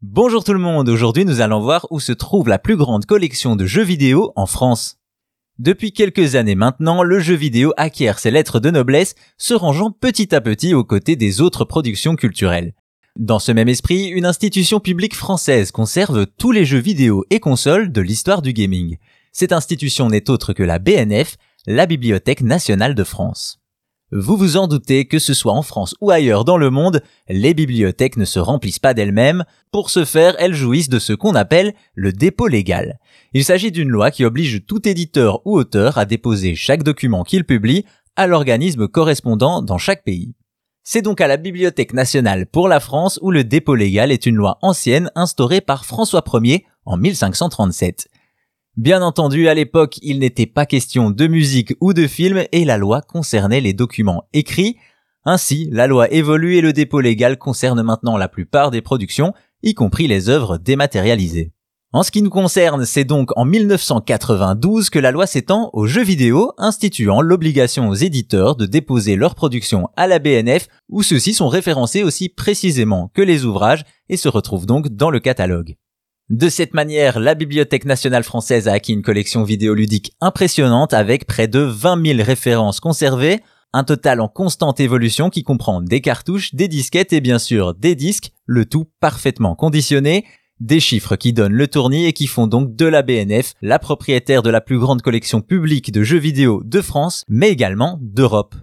Bonjour tout le monde, aujourd'hui nous allons voir où se trouve la plus grande collection de jeux vidéo en France. Depuis quelques années maintenant, le jeu vidéo acquiert ses lettres de noblesse, se rangeant petit à petit aux côtés des autres productions culturelles. Dans ce même esprit, une institution publique française conserve tous les jeux vidéo et consoles de l'histoire du gaming. Cette institution n'est autre que la BNF, la Bibliothèque nationale de France. Vous vous en doutez que ce soit en France ou ailleurs dans le monde, les bibliothèques ne se remplissent pas d'elles-mêmes. Pour ce faire, elles jouissent de ce qu'on appelle le dépôt légal. Il s'agit d'une loi qui oblige tout éditeur ou auteur à déposer chaque document qu'il publie à l'organisme correspondant dans chaque pays. C'est donc à la Bibliothèque nationale pour la France où le dépôt légal est une loi ancienne instaurée par François Ier en 1537. Bien entendu, à l'époque, il n'était pas question de musique ou de film et la loi concernait les documents écrits. Ainsi, la loi évolue et le dépôt légal concerne maintenant la plupart des productions, y compris les œuvres dématérialisées. En ce qui nous concerne, c'est donc en 1992 que la loi s'étend aux jeux vidéo, instituant l'obligation aux éditeurs de déposer leurs productions à la BNF, où ceux-ci sont référencés aussi précisément que les ouvrages et se retrouvent donc dans le catalogue. De cette manière, la Bibliothèque nationale française a acquis une collection vidéoludique impressionnante avec près de 20 000 références conservées, un total en constante évolution qui comprend des cartouches, des disquettes et bien sûr des disques, le tout parfaitement conditionné, des chiffres qui donnent le tournis et qui font donc de la BNF la propriétaire de la plus grande collection publique de jeux vidéo de France, mais également d'Europe.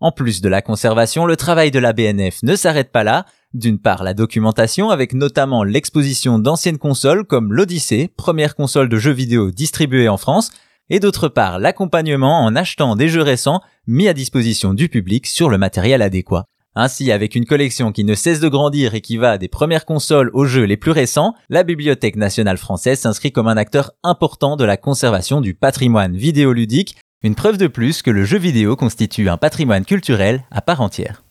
En plus de la conservation, le travail de la BNF ne s'arrête pas là, d'une part, la documentation avec notamment l'exposition d'anciennes consoles comme l'Odyssée, première console de jeux vidéo distribuée en France, et d'autre part, l'accompagnement en achetant des jeux récents mis à disposition du public sur le matériel adéquat. Ainsi, avec une collection qui ne cesse de grandir et qui va des premières consoles aux jeux les plus récents, la Bibliothèque nationale française s'inscrit comme un acteur important de la conservation du patrimoine vidéoludique, une preuve de plus que le jeu vidéo constitue un patrimoine culturel à part entière.